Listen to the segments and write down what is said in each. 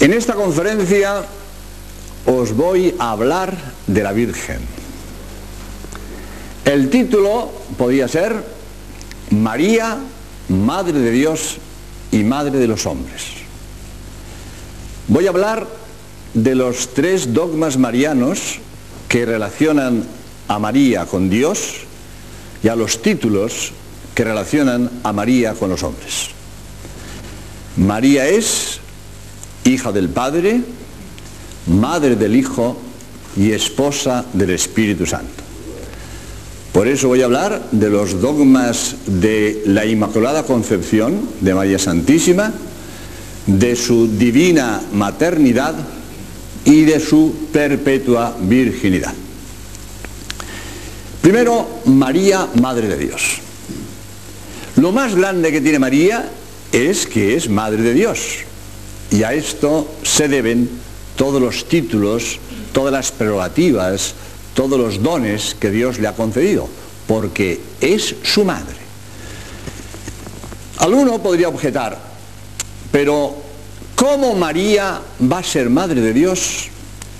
En esta conferencia os voy a hablar de la Virgen. El título podía ser María, Madre de Dios y Madre de los hombres. Voy a hablar de los tres dogmas marianos que relacionan a María con Dios y a los títulos que relacionan a María con los hombres. María es hija del Padre, madre del Hijo y esposa del Espíritu Santo. Por eso voy a hablar de los dogmas de la Inmaculada Concepción de María Santísima, de su divina maternidad y de su perpetua virginidad. Primero, María, Madre de Dios. Lo más grande que tiene María es que es Madre de Dios. Y a esto se deben todos los títulos, todas las prerrogativas, todos los dones que Dios le ha concedido, porque es su madre. Alguno podría objetar, pero ¿cómo María va a ser madre de Dios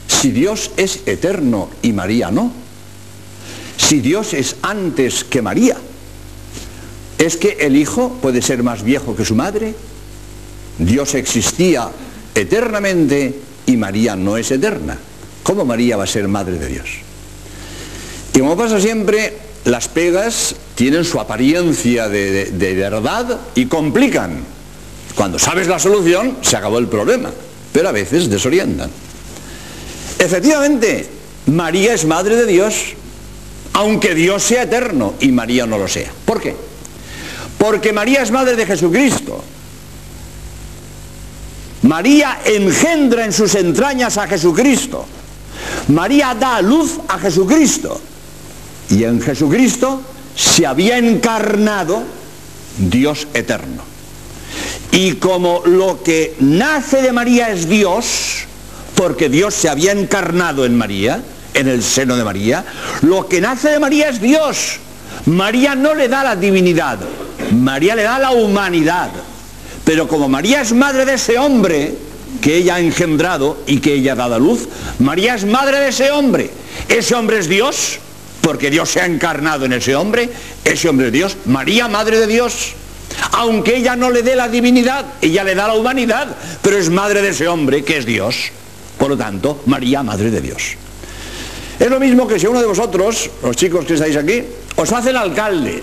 si Dios es eterno y María no? Si Dios es antes que María, ¿es que el Hijo puede ser más viejo que su madre? Dios existía eternamente y María no es eterna. ¿Cómo María va a ser madre de Dios? Y como pasa siempre, las pegas tienen su apariencia de, verdad y complican. Cuando sabes la solución, se acabó el problema, pero a veces desorientan. Efectivamente, María es madre de Dios, aunque Dios sea eterno y María no lo sea. ¿Por qué? Porque María es madre de Jesucristo. María engendra en sus entrañas a Jesucristo. María da luz a Jesucristo. Y en Jesucristo se había encarnado Dios eterno. Y como lo que nace de María es Dios, porque Dios se había encarnado en María, en el seno de María, lo que nace de María es Dios. María no le da la divinidad, María le da la humanidad. Pero como María es madre de ese hombre que ella ha engendrado y que ella ha dado a luz, María es madre de ese hombre. Ese hombre es Dios, porque Dios se ha encarnado en ese hombre, ese hombre es Dios, María, madre de Dios. Aunque ella no le dé la divinidad, ella le da la humanidad, pero es madre de ese hombre que es Dios. Por lo tanto, María, madre de Dios. Es lo mismo que si uno de vosotros, los chicos que estáis aquí, os hace el alcalde.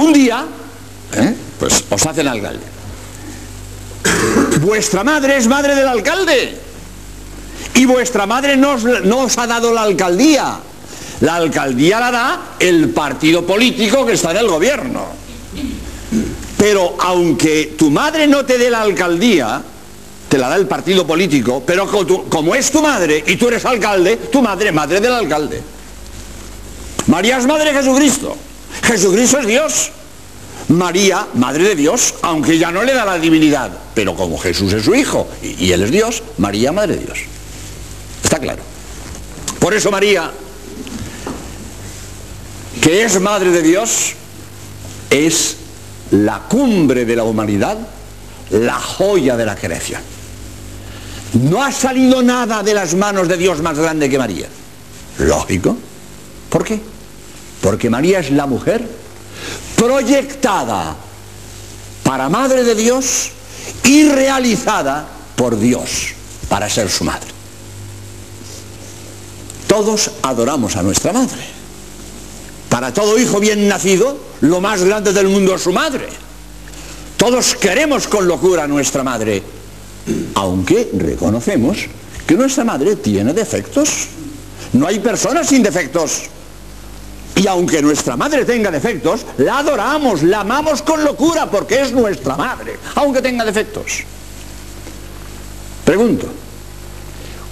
Un día, ¿eh? pues os hacen alcalde. Vuestra madre es madre del alcalde. Y vuestra madre no os, ha dado la alcaldía. La alcaldía la da el partido político que está en el gobierno. Pero aunque tu madre no te dé la alcaldía, te la da el partido político, pero como es tu madre y tú eres alcalde, tu madre es madre del alcalde. María es madre de Jesucristo. Jesucristo es Dios. María, madre de Dios, aunque ya no le da la divinidad, pero como Jesús es su hijo y, y él es Dios, María, madre de Dios. Está claro. Por eso María, que es madre de Dios, es la cumbre de la humanidad, la joya de la creación. No ha salido nada de las manos de Dios más grande que María. Lógico. ¿Por qué? Porque María es la mujer proyectada para madre de Dios y realizada por Dios para ser su madre. Todos adoramos a nuestra madre. Para todo hijo bien nacido, lo más grande del mundo es su madre. Todos queremos con locura a nuestra madre, aunque reconocemos que nuestra madre tiene defectos. No hay personas sin defectos. Y aunque nuestra madre tenga defectos, la adoramos, la amamos con locura porque es nuestra madre, aunque tenga defectos. Pregunto,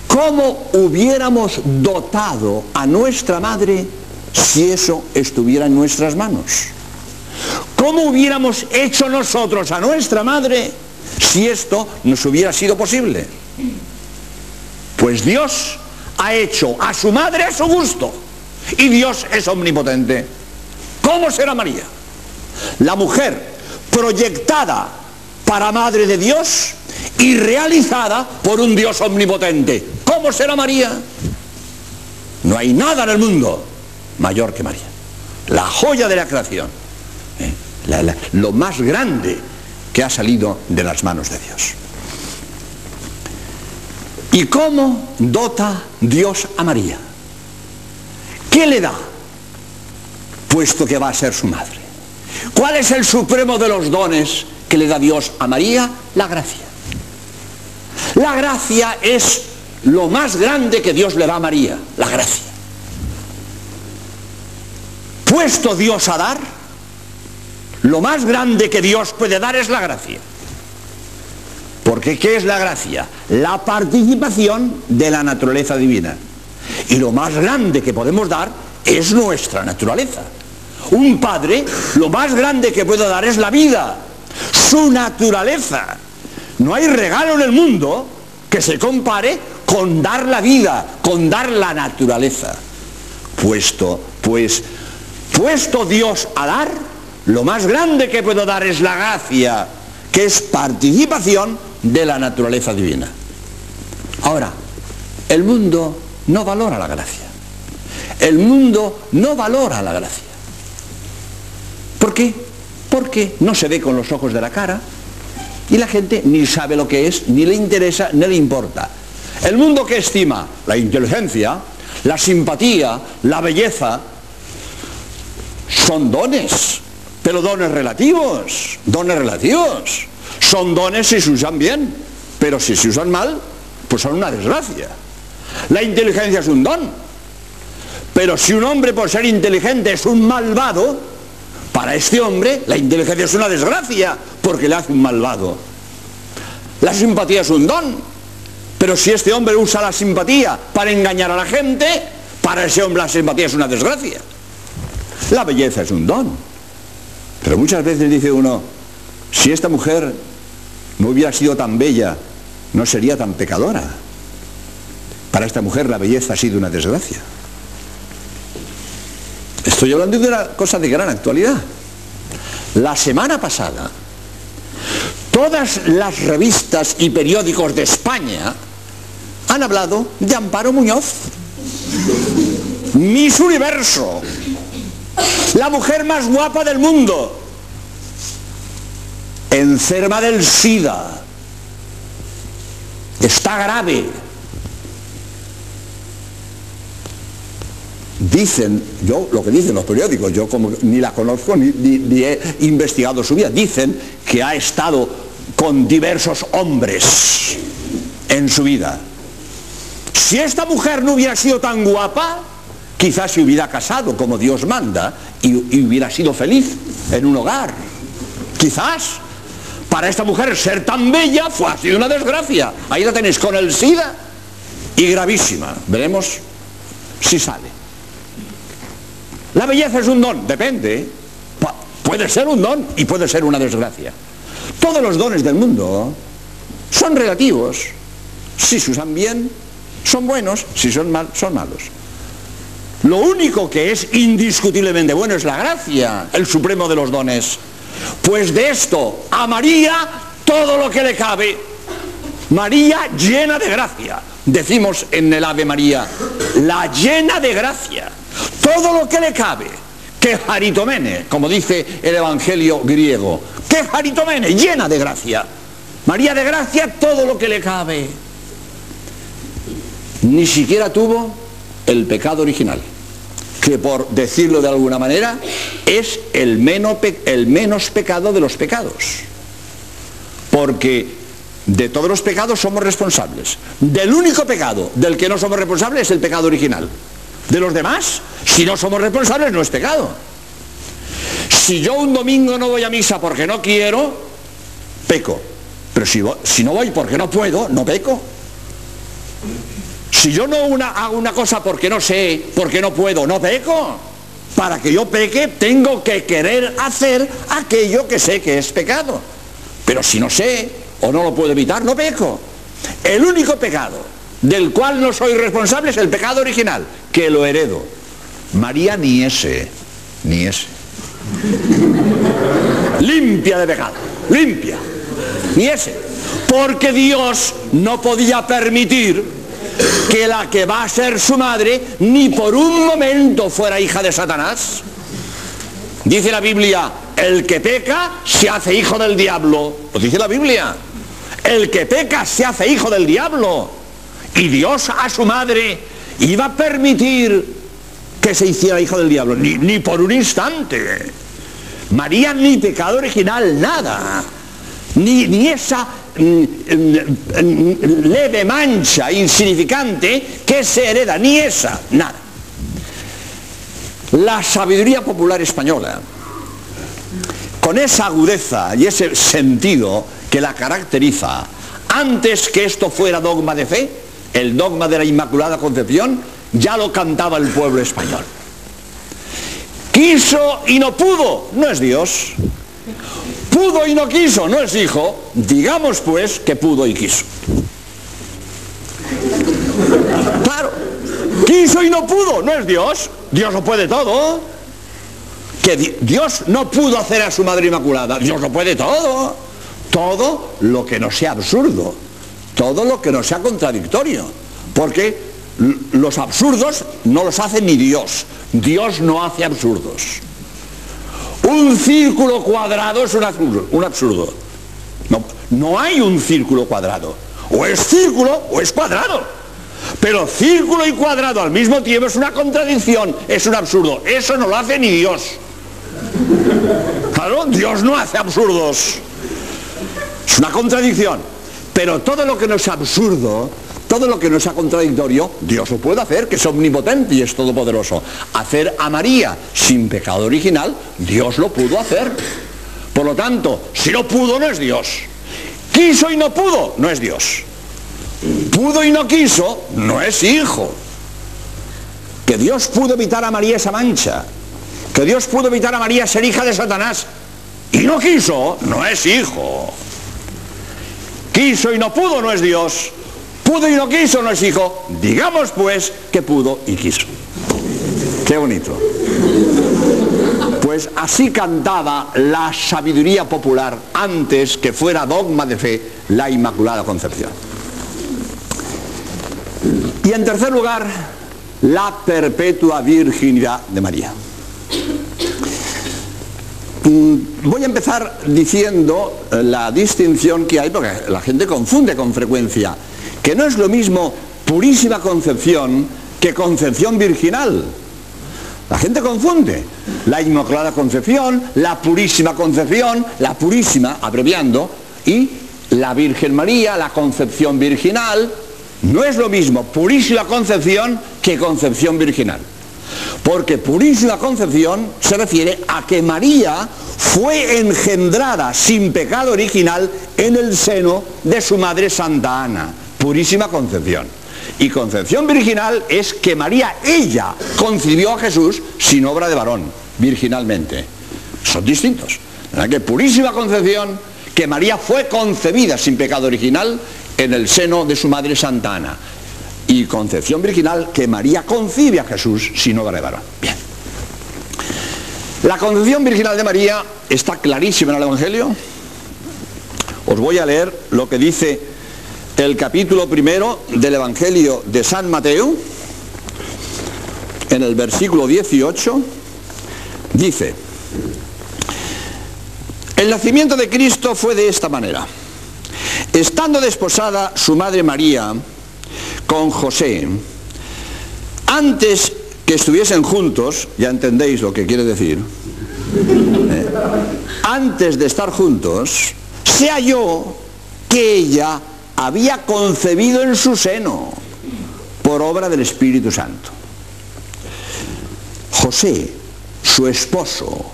¿cómo hubiéramos dotado a nuestra madre si eso estuviera en nuestras manos? ¿Cómo hubiéramos hecho nosotros a nuestra madre si esto nos hubiera sido posible? Pues Dios ha hecho a su madre a su gusto. Y Dios es omnipotente. ¿Cómo será María? La mujer proyectada para Madre de Dios y realizada por un Dios omnipotente. ¿Cómo será María? No hay nada en el mundo mayor que María. La joya de la creación. ¿eh? lo más grande que ha salido de las manos de Dios. ¿Y cómo dota Dios a María? ¿Qué le da? Puesto que va a ser su madre. ¿Cuál es el supremo de los dones que le da Dios a María? La gracia. La gracia es lo más grande que Dios le da a María, la gracia. Puesto Dios a dar, lo más grande que Dios puede dar es la gracia. Porque ¿qué es la gracia? La participación de la naturaleza divina. Y lo más grande que podemos dar es nuestra naturaleza. Un padre, lo más grande que puede dar es la vida, su naturaleza. No hay regalo en el mundo que se compare con dar la vida, con dar la naturaleza. Puesto, pues, puesto Dios a dar, lo más grande que puedo dar es la gracia, que es participación de la naturaleza divina. Ahora, el mundo no valora la gracia. El mundo no valora la gracia. ¿Por qué? Porque no se ve con los ojos de la cara y la gente ni sabe lo que es, ni le interesa, ni le importa. El mundo que estima la inteligencia, la simpatía, la belleza, son dones, pero dones relativos, dones relativos. Son dones si se usan bien, pero si se usan mal, pues son una desgracia. La inteligencia es un don, pero si un hombre por ser inteligente es un malvado, para este hombre la inteligencia es una desgracia, porque le hace un malvado. La simpatía es un don, pero si este hombre usa la simpatía para engañar a la gente, para ese hombre la simpatía es una desgracia. La belleza es un don. Pero muchas veces dice uno, si esta mujer no hubiera sido tan bella, no sería tan pecadora. Para esta mujer la belleza ha sido una desgracia. Estoy hablando de una cosa de gran actualidad. La semana pasada, todas las revistas y periódicos de España han hablado de Amparo Muñoz. Miss Universo. La mujer más guapa del mundo. Enferma del SIDA. Está grave. Dicen, yo lo que dicen los periódicos, yo como ni la conozco ni, he investigado su vida, dicen que ha estado con diversos hombres en su vida. Si esta mujer no hubiera sido tan guapa, quizás se hubiera casado como Dios manda y, hubiera sido feliz en un hogar. Quizás para esta mujer ser tan bella fue sido una desgracia. Ahí la tenéis con el SIDA y gravísima. Veremos si sale. La belleza es un don, depende. Puede ser un don y puede ser una desgracia. Todos los dones del mundo son relativos. Si se usan bien, son buenos, si son mal, son malos. Lo único que es indiscutiblemente bueno es la gracia, el supremo de los dones. Pues de esto a María todo lo que le cabe. María llena de gracia. Decimos en el Ave María, la llena de gracia. Todo lo que le cabe. Que jaritomene, como dice el Evangelio griego. Que jaritomene, llena de gracia. María de gracia, todo lo que le cabe ni siquiera tuvo el pecado original, que por decirlo de alguna manera es el menos, el menos pecado de los pecados. Porque de todos los pecados somos responsables. Del único pecado del que no somos responsables es el pecado original. De los demás, si no somos responsables, no es pecado. Si yo un domingo no voy a misa porque no quiero, peco. Pero si, no voy porque no puedo, no peco. Si yo no hago una cosa porque no sé, porque no puedo, no peco. Para que yo peque tengo que querer hacer aquello que sé que es pecado. Pero si no sé o no lo puedo evitar, no peco. El único pecado del cual no soy responsable es el pecado original, que lo heredo. María ni ese, ni ese. limpia de pecado, limpia. ni ese. Porque Dios no podía permitir que la que va a ser su madre ni por un momento fuera hija de Satanás. Dice la Biblia, el que peca se hace hijo del diablo. Lo dice la Biblia. El que peca se hace hijo del diablo. Y Dios a su madre iba a permitir que se hiciera hijo del diablo. Ni, por un instante. María ni pecado original, nada. Ni, esa mm, mm, leve mancha insignificante que se hereda, ni esa, nada. La sabiduría popular española, con esa agudeza y ese sentido que la caracteriza, antes que esto fuera dogma de fe, el dogma de la Inmaculada Concepción, ya lo cantaba el pueblo español. Quiso y no pudo, no es Dios. Pudo y no quiso, no es hijo. Digamos pues que pudo y quiso. Claro, quiso y no pudo, no es Dios. Dios lo puede todo. Que Dios no pudo hacer a su Madre Inmaculada. Dios lo puede todo. Todo lo que no sea absurdo. Todo lo que no sea contradictorio. Porque los absurdos no los hace ni Dios. Dios no hace absurdos. Un círculo cuadrado es un absurdo. No, no hay un círculo cuadrado. O es círculo o es cuadrado. Pero círculo y cuadrado al mismo tiempo es una contradicción, es un absurdo. Eso no lo hace ni Dios. Claro, Dios no hace absurdos. Es una contradicción. Pero todo lo que no es absurdo todo lo que no sea contradictorio, Dios lo puede hacer, que es omnipotente y es todopoderoso. Hacer a María sin pecado original, Dios lo pudo hacer. Por lo tanto, si no pudo, no es Dios. Quiso y no pudo, no es Dios. Pudo y no quiso, no es hijo. Que Dios pudo evitar a María esa mancha. Que Dios pudo evitar a María ser hija de Satanás. Y no quiso, no es hijo. Quiso y no pudo, no es Dios. Pudo y no quiso, no es hijo. Digamos pues que pudo y quiso. Qué bonito. Pues así cantaba la sabiduría popular antes que fuera dogma de fe la Inmaculada Concepción. Y en tercer lugar, la perpetua virginidad de María. Mm, voy a empezar diciendo la distinción que hay, porque la gente confunde con frecuencia que no es lo mismo purísima concepción que concepción virginal. La gente confunde la inmaculada concepción, la purísima concepción, la purísima, abreviando, y la Virgen María, la concepción virginal. No es lo mismo purísima concepción que concepción virginal. Porque purísima concepción se refiere a que María fue engendrada sin pecado original en el seno de su madre Santa Ana purísima concepción. Y concepción virginal es que María, ella, concibió a Jesús sin obra de varón, virginalmente. Son distintos. Que purísima concepción, que María fue concebida sin pecado original en el seno de su madre Santa Ana. Y concepción virginal, que María concibe a Jesús sin obra de varón. Bien. La concepción virginal de María está clarísima en el Evangelio. Os voy a leer lo que dice el capítulo primero del Evangelio de San Mateo, en el versículo 18, dice, el nacimiento de Cristo fue de esta manera. Estando desposada su madre María con José, antes que estuviesen juntos, ya entendéis lo que quiere decir, eh, antes de estar juntos, se halló que ella había concebido en su seno por obra del Espíritu Santo. José, su esposo,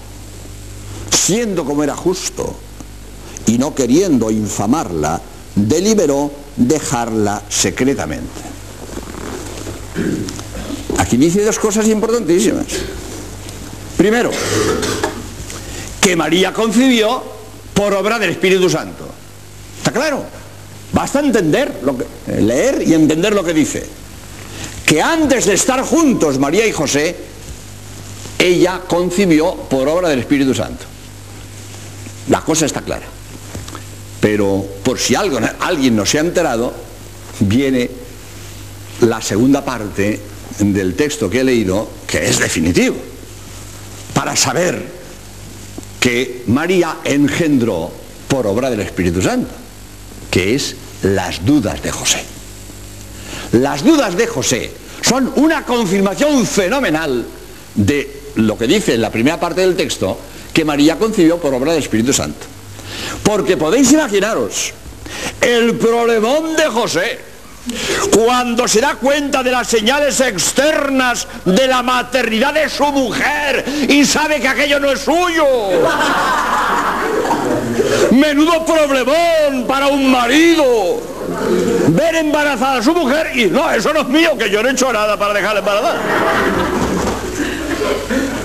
siendo como era justo y no queriendo infamarla, deliberó dejarla secretamente. Aquí dice dos cosas importantísimas. Primero, que María concibió por obra del Espíritu Santo. ¿Está claro? Basta entender, eh, leer y entender lo que dice. Que antes de estar juntos María y José, ella concibió por obra del Espíritu Santo. La cosa está clara. Pero por si algo, alguien no se ha enterado, viene la segunda parte del texto que he leído, que es definitivo, para saber que María engendró por obra del Espíritu Santo, que es las dudas de José. Las dudas de José son una confirmación fenomenal de lo que dice en la primera parte del texto, que María concibió por obra del Espíritu Santo. Porque podéis imaginaros el problemón de José cuando se da cuenta de las señales externas de la maternidad de su mujer y sabe que aquello no es suyo. Menudo problemón para un marido ver embarazada a su mujer y no, eso no es mío, que yo no he hecho nada para dejarla embarazada.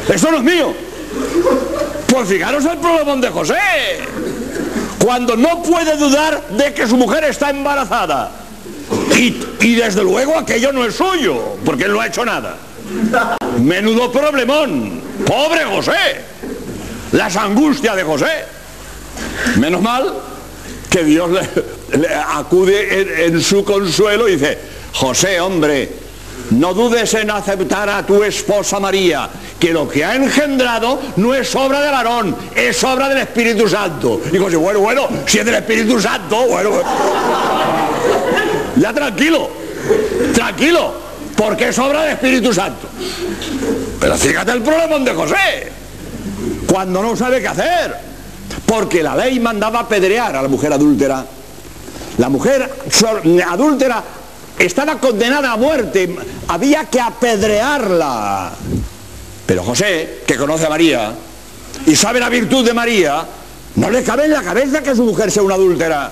Eso no es mío. Pues fijaros el problemón de José. Cuando no puede dudar de que su mujer está embarazada. Y, y desde luego aquello no es suyo, porque él no ha hecho nada. Menudo problemón. Pobre José. Las angustias de José. Menos mal que Dios le, acude en, su consuelo y dice, José, hombre, no dudes en aceptar a tu esposa María, que lo que ha engendrado no es obra de varón, es obra del Espíritu Santo. Y José, bueno, bueno, si es del Espíritu Santo, bueno, ya tranquilo, tranquilo, porque es obra del Espíritu Santo. Pero fíjate el problema de José, cuando no sabe qué hacer. Porque la ley mandaba apedrear a la mujer adúltera. La mujer adúltera estaba condenada a muerte, había que apedrearla. Pero José, que conoce a María y sabe la virtud de María, no le cabe en la cabeza que su mujer sea una adúltera.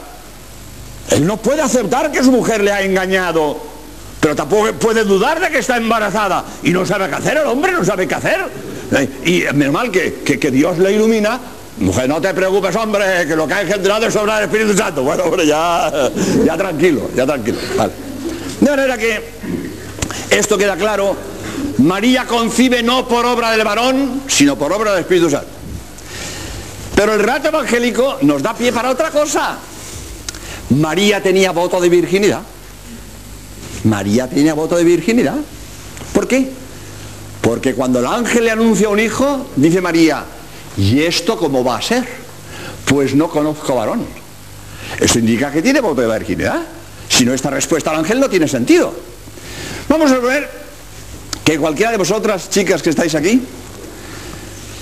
Él no puede aceptar que su mujer le ha engañado, pero tampoco puede dudar de que está embarazada y no sabe qué hacer, el hombre no sabe qué hacer. Y menos mal que, que Dios le ilumina Mujer, no te preocupes, hombre, que lo que ha engendrado es obra del Espíritu Santo. Bueno, hombre, ya, ya tranquilo, ya tranquilo. De manera que esto queda claro. María concibe no por obra del varón, sino por obra del Espíritu Santo. Pero el relato evangélico nos da pie para otra cosa. María tenía voto de virginidad. María tenía voto de virginidad. ¿Por qué? Porque cuando el ángel le anuncia un hijo, dice María, ¿Y esto cómo va a ser? Pues no conozco varón. Eso indica que tiene voto de virginidad. Si no, esta respuesta al ángel no tiene sentido. Vamos a ver que cualquiera de vosotras, chicas que estáis aquí,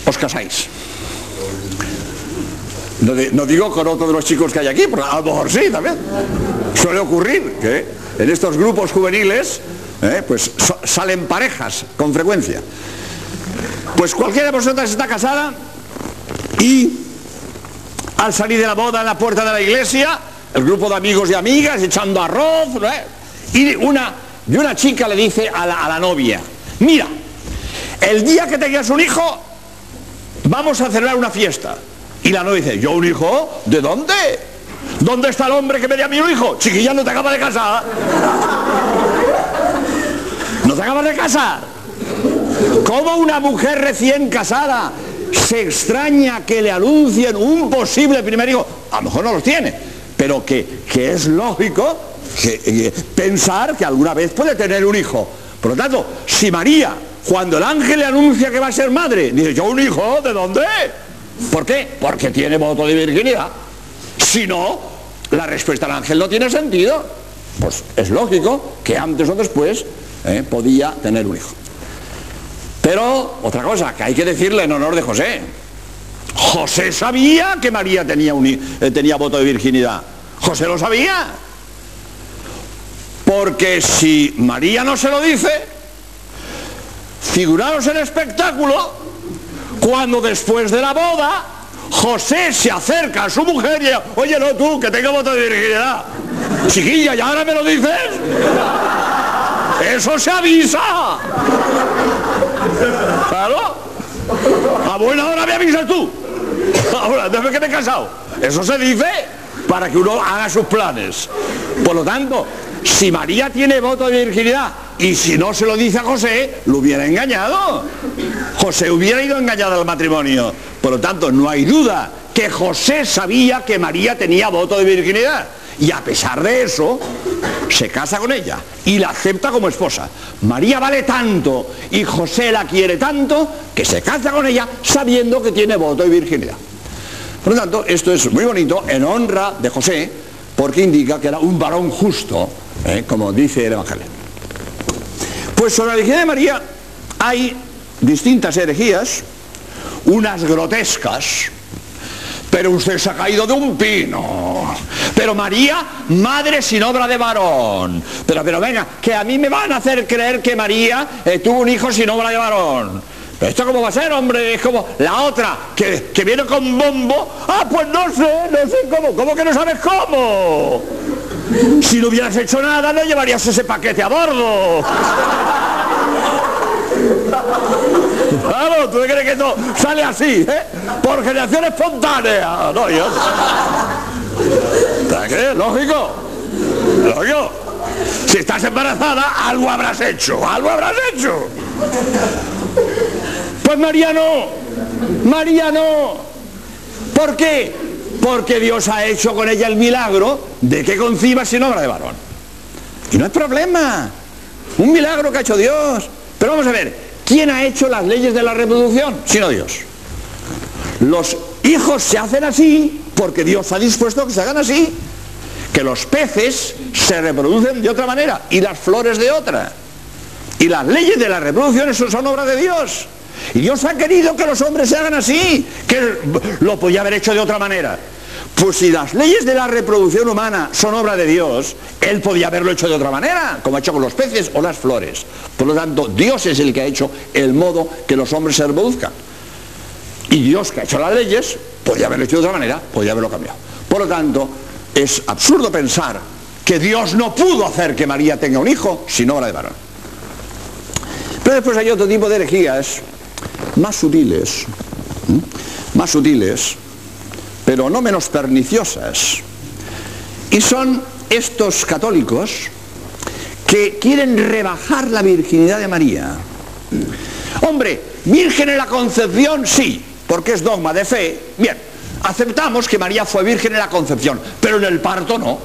os casáis. No, digo con otro de los chicos que hay aquí, pero a lo mejor sí también. Suele ocurrir que en estos grupos juveniles eh, pues salen parejas con frecuencia. Pues cualquiera de vosotras está casada y al salir de la boda en la puerta de la iglesia, el grupo de amigos y amigas echando arroz, y una, una chica le dice a la, novia, mira, el día que tengas un hijo, vamos a celebrar una fiesta. Y la novia dice, ¿yo un hijo? ¿De dónde? ¿Dónde está el hombre que me dio a mí un hijo? Chiquilla, no te acaba de casar. ¿No te acabas de casar? ¿Cómo una mujer recién casada se extraña que le anuncien un posible primer hijo, a lo mejor no los tiene, pero que, es lógico que, pensar que alguna vez puede tener un hijo. Por lo tanto, si María, cuando el ángel le anuncia que va a ser madre, dice, ¿yo un hijo? ¿De dónde? ¿Por qué? Porque tiene voto de virginidad. Si no, la respuesta del ángel no tiene sentido. Pues es lógico que antes o después eh, podía tener un hijo. Pero otra cosa, que hay que decirle en honor de José. José sabía que María tenía, eh, tenía voto de virginidad. José lo sabía. Porque si María no se lo dice, figuraros el espectáculo cuando después de la boda José se acerca a su mujer y dice, oye, no tú, que tengo voto de virginidad. Chiquilla, ¿y ahora me lo dices? Eso se avisa. Claro. A buena hora me avisas tú. Ahora, después que me he casado. Eso se dice para que uno haga sus planes. Por lo tanto, si María tiene voto de virginidad y si no se lo dice a José, lo hubiera engañado. José hubiera ido engañado al matrimonio. Por lo tanto, no hay duda que José sabía que María tenía voto de virginidad. Y a pesar de eso, se casa con ella y la acepta como esposa. María vale tanto y José la quiere tanto que se casa con ella sabiendo que tiene voto de virginidad. Por lo tanto, esto es muy bonito en honra de José, porque indica que era un varón justo, ¿eh? como dice el Evangelio. Pues sobre la virginidad de María hay distintas herejías, unas grotescas, pero usted se ha caído de un pino. Pero María, madre sin obra de varón. Pero, pero venga, que a mí me van a hacer creer que María eh, tuvo un hijo sin obra de varón. ¿Pero esto cómo va a ser, hombre? Es como la otra, que, que viene con bombo. Ah, pues no sé, no sé cómo. ¿Cómo que no sabes cómo? Si no hubieras hecho nada, no llevarías ese paquete a bordo. Claro, tú crees que esto sale así, ¿eh? Por generación espontánea. No, yo. ¿Qué? Lógico. Lógico. Si estás embarazada, algo habrás hecho. Algo habrás hecho. Pues María no. María no. ¿Por qué? Porque Dios ha hecho con ella el milagro de que conciba sin obra de varón. Y no es problema. Un milagro que ha hecho Dios. Pero vamos a ver, ¿quién ha hecho las leyes de la reproducción? Sino Dios. Los hijos se hacen así porque Dios ha dispuesto que se hagan así. Que los peces se reproducen de otra manera y las flores de otra. Y las leyes de la reproducción son obra de Dios. Y Dios ha querido que los hombres se hagan así, que lo podía haber hecho de otra manera. Pues si las leyes de la reproducción humana son obra de Dios, Él podía haberlo hecho de otra manera, como ha hecho con los peces o las flores. Por lo tanto, Dios es el que ha hecho el modo que los hombres se reproduzcan. Y Dios que ha hecho las leyes, podía haberlo hecho de otra manera, podía haberlo cambiado. Por lo tanto, es absurdo pensar que Dios no pudo hacer que María tenga un hijo sin obra de varón. Pero después hay otro tipo de herejías más sutiles, más sutiles, pero no menos perniciosas. Y son estos católicos que quieren rebajar la virginidad de María. Hombre, virgen en la concepción, sí, porque es dogma de fe. Bien, aceptamos que María fue virgen en la concepción, pero en el parto no.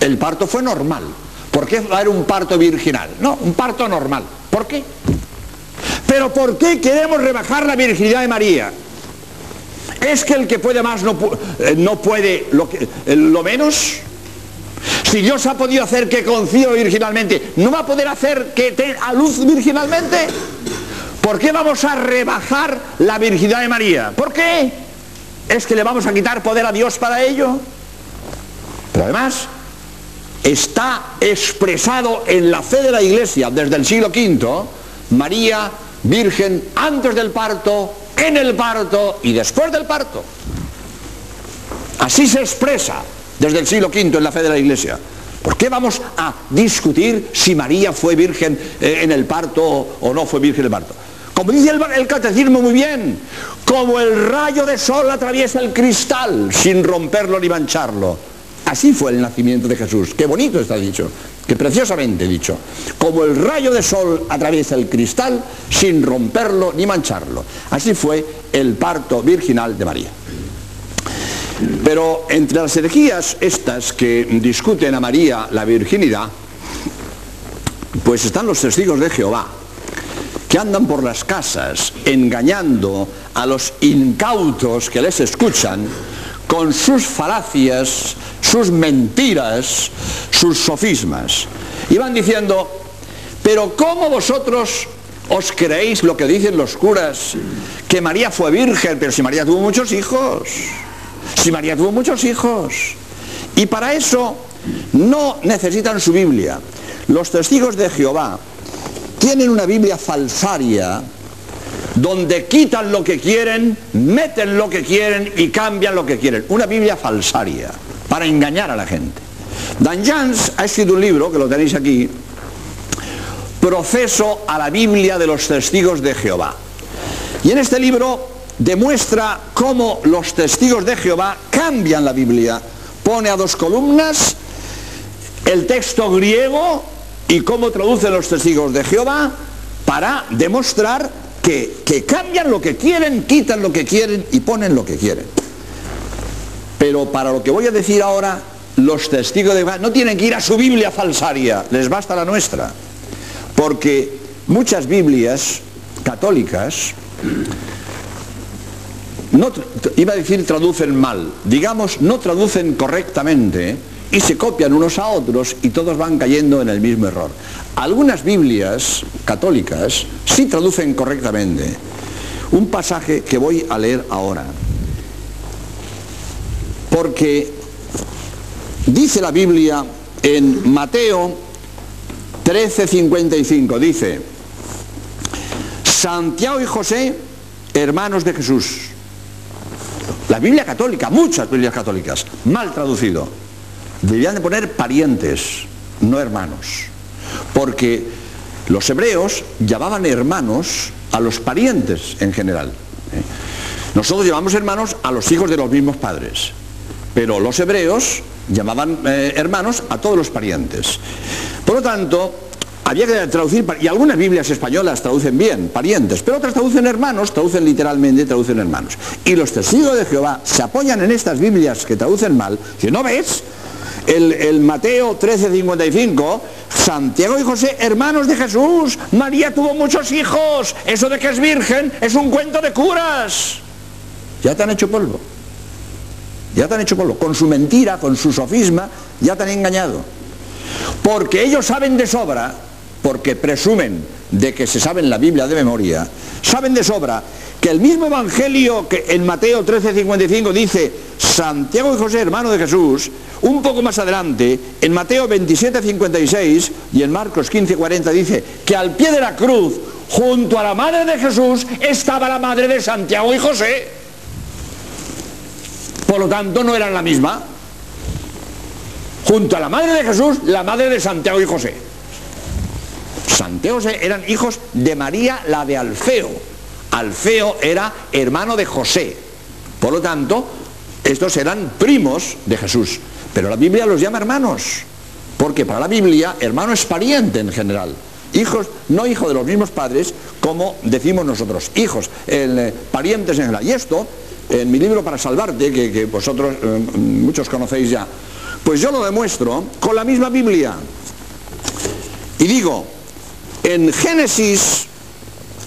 El parto fue normal. ¿Por qué va a haber un parto virginal? No, un parto normal. ¿Por qué? Pero ¿por qué queremos rebajar la virginidad de María? ¿Es que el que puede más no, eh, no puede eh, lo menos? Si Dios ha podido hacer que conciba virginalmente, ¿no va a poder hacer que tenga a luz virginalmente? ¿Por qué vamos a rebajar la virginidad de María? ¿Por qué? ¿Es que le vamos a quitar poder a Dios para ello? Pero además, está expresado en la fe de la Iglesia desde el siglo V, María virgen antes del parto, en el parto y después del parto. Así se expresa desde el siglo V en la fe de la Iglesia. ¿Por qué vamos a discutir si María fue virgen eh, en el parto o no fue virgen en el parto? Como dice el, el, catecismo muy bien, como el rayo de sol atraviesa el cristal sin romperlo ni mancharlo. Así fue el nacimiento de Jesús. Qué bonito está dicho, qué preciosamente dicho. Como el rayo de sol atraviesa el cristal sin romperlo ni mancharlo. Así fue el parto virginal de María. Pero entre las herejías estas que discuten a María la virginidad, pues están los testigos de Jehová, que andan por las casas engañando a los incautos que les escuchan con sus falacias, sus mentiras, sus sofismas. Y van diciendo, pero ¿cómo vosotros os creéis lo que dicen los curas? Que María fue virgen, pero si María tuvo muchos hijos. Si María tuvo muchos hijos. Y para eso no necesitan su Biblia. Los testigos de Jehová tienen una Biblia falsaria donde quitan lo que quieren, meten lo que quieren y cambian lo que quieren. Una Biblia falsaria, para engañar a la gente. Dan Jans ha escrito un libro, que lo tenéis aquí, Proceso a la Biblia de los Testigos de Jehová. Y en este libro demuestra cómo los testigos de Jehová cambian la Biblia. Pone a dos columnas el texto griego y cómo traducen los testigos de Jehová para demostrar que, que, cambian lo que quieren, quitan lo que quieren y ponen lo que quieren. Pero para lo que voy a decir ahora, los testigos de Jehová no tienen que ir a su Biblia falsaria, les basta la nuestra. Porque muchas Biblias católicas, iba a decir traducen mal, digamos, no traducen correctamente y se copian unos a otros y todos van cayendo en el mismo error. Algunas Biblias católicas sí traducen correctamente. Un pasaje que voy a leer ahora. Porque dice la Biblia en Mateo 13:55, dice, Santiago y José, hermanos de Jesús. La Biblia católica, muchas Biblias católicas, mal traducido. Debían de poner parientes, no hermanos. Porque los hebreos llamaban hermanos a los parientes en general. ¿eh? Nosotros llamamos hermanos a los hijos de los mismos padres. Pero los hebreos llamaban eh, hermanos a todos los parientes. Por lo tanto, había que traducir, y algunas Biblias españolas traducen bien, parientes, pero otras traducen hermanos, traducen literalmente, traducen hermanos. Y los testigos de Jehová se apoyan en estas Biblias que traducen mal, si no ves, el, el Mateo 13:55, Santiago y José, hermanos de Jesús, María tuvo muchos hijos, eso de que es virgen es un cuento de curas. Ya te han hecho polvo. Ya te han hecho polvo. Con su mentira, con su sofisma, ya te han engañado. Porque ellos saben de sobra, porque presumen de que se saben la Biblia de memoria, saben de sobra que el mismo Evangelio que en Mateo 13:55 dice Santiago y José, hermano de Jesús, un poco más adelante, en Mateo 27:56 y en Marcos 15:40 dice que al pie de la cruz, junto a la madre de Jesús, estaba la madre de Santiago y José. Por lo tanto, no eran la misma. Junto a la madre de Jesús, la madre de Santiago y José. Santiago y José eran hijos de María, la de Alfeo. Alfeo era hermano de José. Por lo tanto, estos eran primos de Jesús. Pero la Biblia los llama hermanos. Porque para la Biblia, hermano es pariente en general. Hijos, no hijo de los mismos padres, como decimos nosotros, hijos, eh, parientes en general. Y esto, en mi libro para salvarte, que, que vosotros eh, muchos conocéis ya, pues yo lo demuestro con la misma Biblia. Y digo, en Génesis,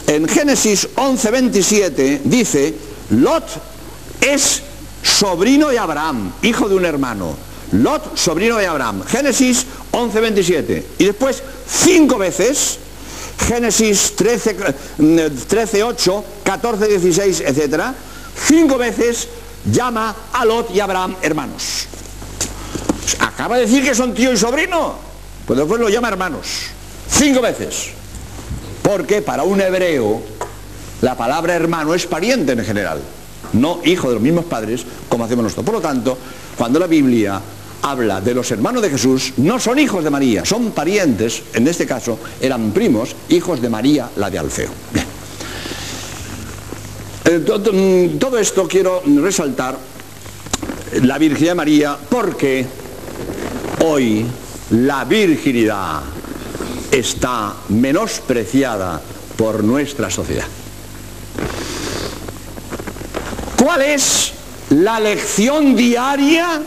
en Génesis 11:27 dice, Lot es sobrino de Abraham, hijo de un hermano. Lot, sobrino de Abraham. Génesis 11:27. Y después, cinco veces, Génesis 13, 13 8, 14, 16, etc. Cinco veces llama a Lot y Abraham hermanos. Acaba de decir que son tío y sobrino. Pues después lo llama hermanos. Cinco veces. Porque para un hebreo la palabra hermano es pariente en general, no hijo de los mismos padres como hacemos nosotros. Por lo tanto, cuando la Biblia habla de los hermanos de Jesús, no son hijos de María, son parientes, en este caso eran primos, hijos de María, la de Alfeo. Eh, todo, todo esto quiero resaltar la virginidad de María porque hoy la virginidad está menospreciada por nuestra sociedad. ¿Cuál es la lección diaria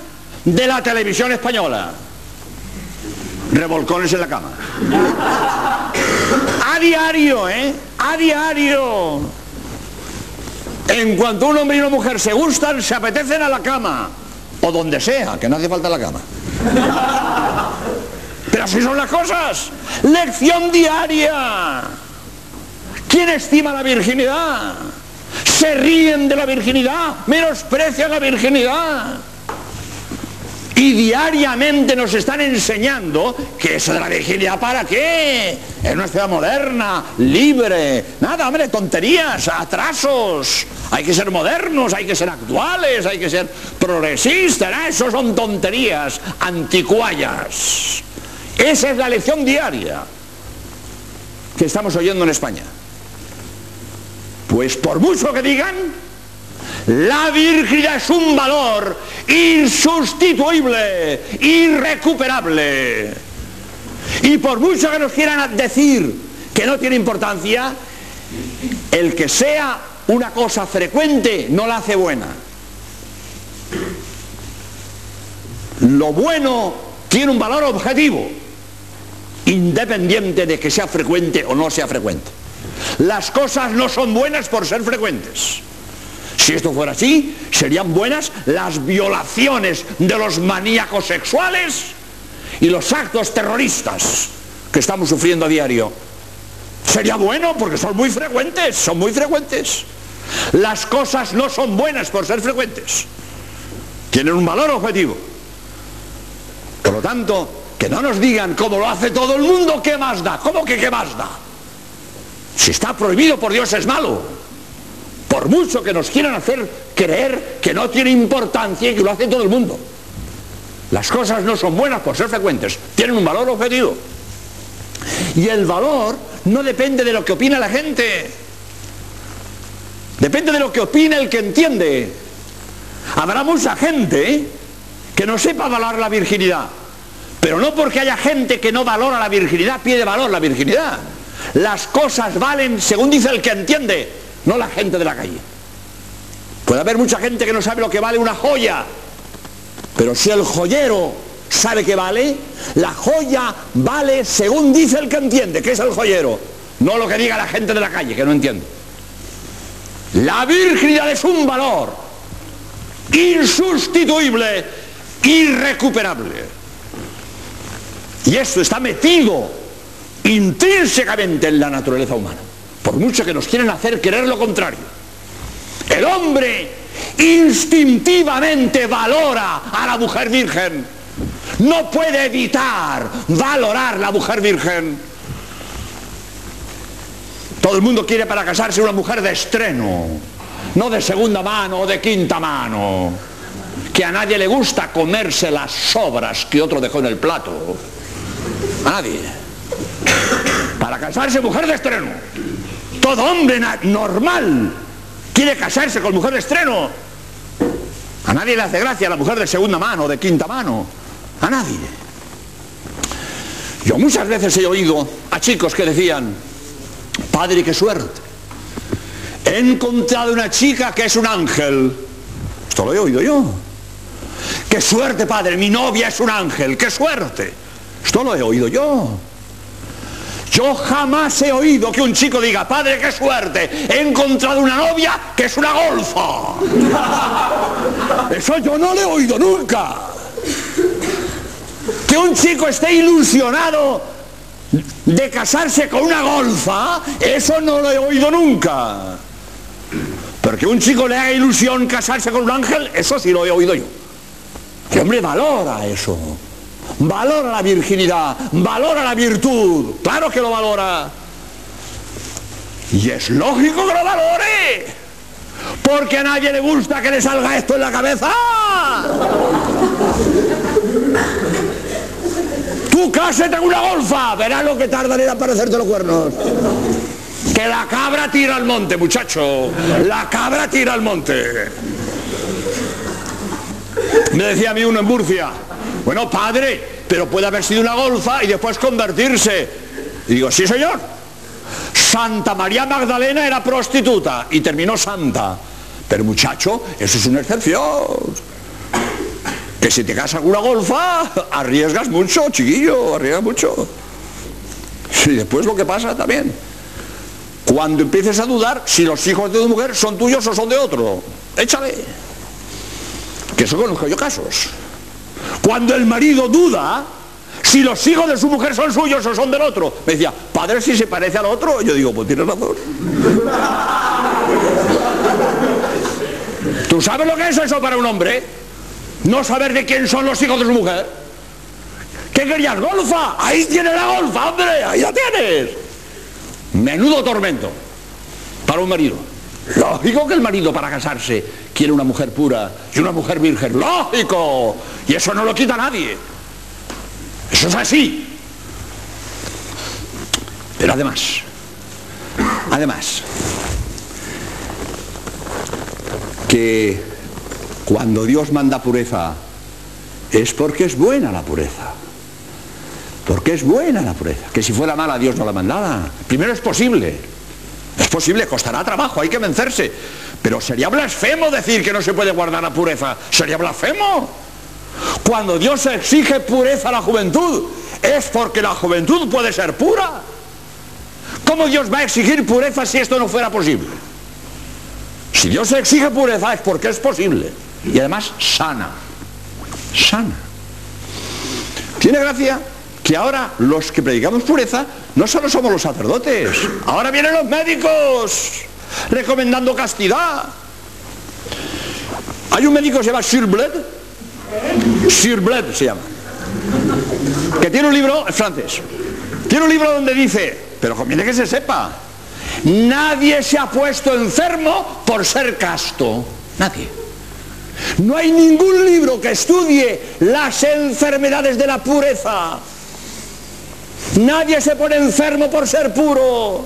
de la televisión española? Revolcones en la cama. A diario, ¿eh? A diario. En cuanto un hombre y una mujer se gustan, se apetecen a la cama. O donde sea, que no hace falta la cama. Pero así son las cosas. Lección diaria. ¿Quién estima la virginidad? Se ríen de la virginidad, menosprecian la virginidad. Y diariamente nos están enseñando que eso de la virginidad para qué? Es una ciudad moderna, libre. Nada, hombre, tonterías, atrasos. Hay que ser modernos, hay que ser actuales, hay que ser progresistas. ¿eh? Eso son tonterías, anticuallas. Esa es la lección diaria que estamos oyendo en España. Pues por mucho que digan, la virginidad es un valor insustituible, irrecuperable. Y por mucho que nos quieran decir que no tiene importancia, el que sea una cosa frecuente no la hace buena. Lo bueno tiene un valor objetivo, independiente de que sea frecuente o no sea frecuente. Las cosas no son buenas por ser frecuentes. Si esto fuera así, serían buenas las violaciones de los maníacos sexuales y los actos terroristas que estamos sufriendo a diario. Sería bueno porque son muy frecuentes, son muy frecuentes. Las cosas no son buenas por ser frecuentes. Tienen un valor objetivo. Por lo tanto, que no nos digan como lo hace todo el mundo, ¿qué más da? ¿Cómo que qué más da? Si está prohibido por Dios es malo. Por mucho que nos quieran hacer creer que no tiene importancia y que lo hace todo el mundo. Las cosas no son buenas por ser frecuentes, tienen un valor objetivo. Y el valor no depende de lo que opina la gente. Depende de lo que opina el que entiende. Habrá mucha gente que no sepa valorar la virginidad. Pero no porque haya gente que no valora la virginidad, pide valor la virginidad. Las cosas valen según dice el que entiende, no la gente de la calle. Puede haber mucha gente que no sabe lo que vale una joya, pero si el joyero sabe que vale, la joya vale según dice el que entiende, que es el joyero, no lo que diga la gente de la calle, que no entiende. La virginidad es un valor insustituible, irrecuperable. Y esto está metido intrínsecamente en la naturaleza humana, por mucho que nos quieren hacer creer lo contrario. El hombre instintivamente valora a la mujer virgen. No puede evitar valorar la mujer virgen. Todo el mundo quiere para casarse una mujer de estreno, no de segunda mano o de quinta mano. Que a nadie le gusta comerse las sobras que otro dejó en el plato. A nadie. Para casarse mujer de estreno. Todo hombre normal quiere casarse con mujer de estreno. A nadie le hace gracia la mujer de segunda mano, de quinta mano. A nadie. Yo muchas veces he oído a chicos que decían, padre, qué suerte. He encontrado una chica que es un ángel. Esto lo he oído yo. Qué suerte, padre, mi novia es un ángel. Qué suerte. Esto lo he oído yo. Yo jamás he oído que un chico diga, padre, qué suerte, he encontrado una novia que es una golfa. Eso yo no lo he oído nunca. Que un chico esté ilusionado de casarse con una golfa, eso no lo he oído nunca. Pero que un chico le haga ilusión casarse con un ángel, eso sí lo he oído yo. Que hombre valora eso valora la virginidad, valora la virtud, claro que lo valora. Y es lógico que lo valore, porque a nadie le gusta que le salga esto en la cabeza. Tú cásate en una golfa, verás lo que tardan en aparecerte los cuernos. Que la cabra tira al monte, muchacho. La cabra tira al monte. Me decía a mí uno en Murcia, bueno, padre, pero puede haber sido una golfa y después convertirse. Y digo, sí, señor. Santa María Magdalena era prostituta y terminó santa. Pero muchacho, eso es una excepción. Que si te casas con una golfa, arriesgas mucho, chiquillo, arriesgas mucho. Y después lo que pasa también. Cuando empieces a dudar si los hijos de tu mujer son tuyos o son de otro, échale. Que eso conozco yo casos. Cuando el marido duda si los hijos de su mujer son suyos o son del otro, me decía, padre, si se parece al otro, yo digo, pues tienes razón. ¿Tú sabes lo que es eso para un hombre? No saber de quién son los hijos de su mujer. ¿Qué querías? ¡Golfa! Ahí tienes la golfa, hombre, ahí la tienes. Menudo tormento para un marido. Lógico que el marido para casarse quiere una mujer pura y una mujer virgen. Lógico. Y eso no lo quita nadie. Eso es así. Pero además, además, que cuando Dios manda pureza es porque es buena la pureza. Porque es buena la pureza. Que si fuera mala Dios no la mandaba. Primero es posible. Es posible, costará trabajo, hay que vencerse. Pero sería blasfemo decir que no se puede guardar la pureza. Sería blasfemo. Cuando Dios exige pureza a la juventud, es porque la juventud puede ser pura. ¿Cómo Dios va a exigir pureza si esto no fuera posible? Si Dios exige pureza es porque es posible. Y además sana. Sana. Tiene gracia que ahora los que predicamos pureza no solo somos los sacerdotes, ahora vienen los médicos recomendando castidad. Hay un médico que se llama Sirbled, Sirbled se llama, que tiene un libro, es francés, tiene un libro donde dice, pero conviene que se sepa, nadie se ha puesto enfermo por ser casto, nadie. No hay ningún libro que estudie las enfermedades de la pureza. Nadie se pone enfermo por ser puro.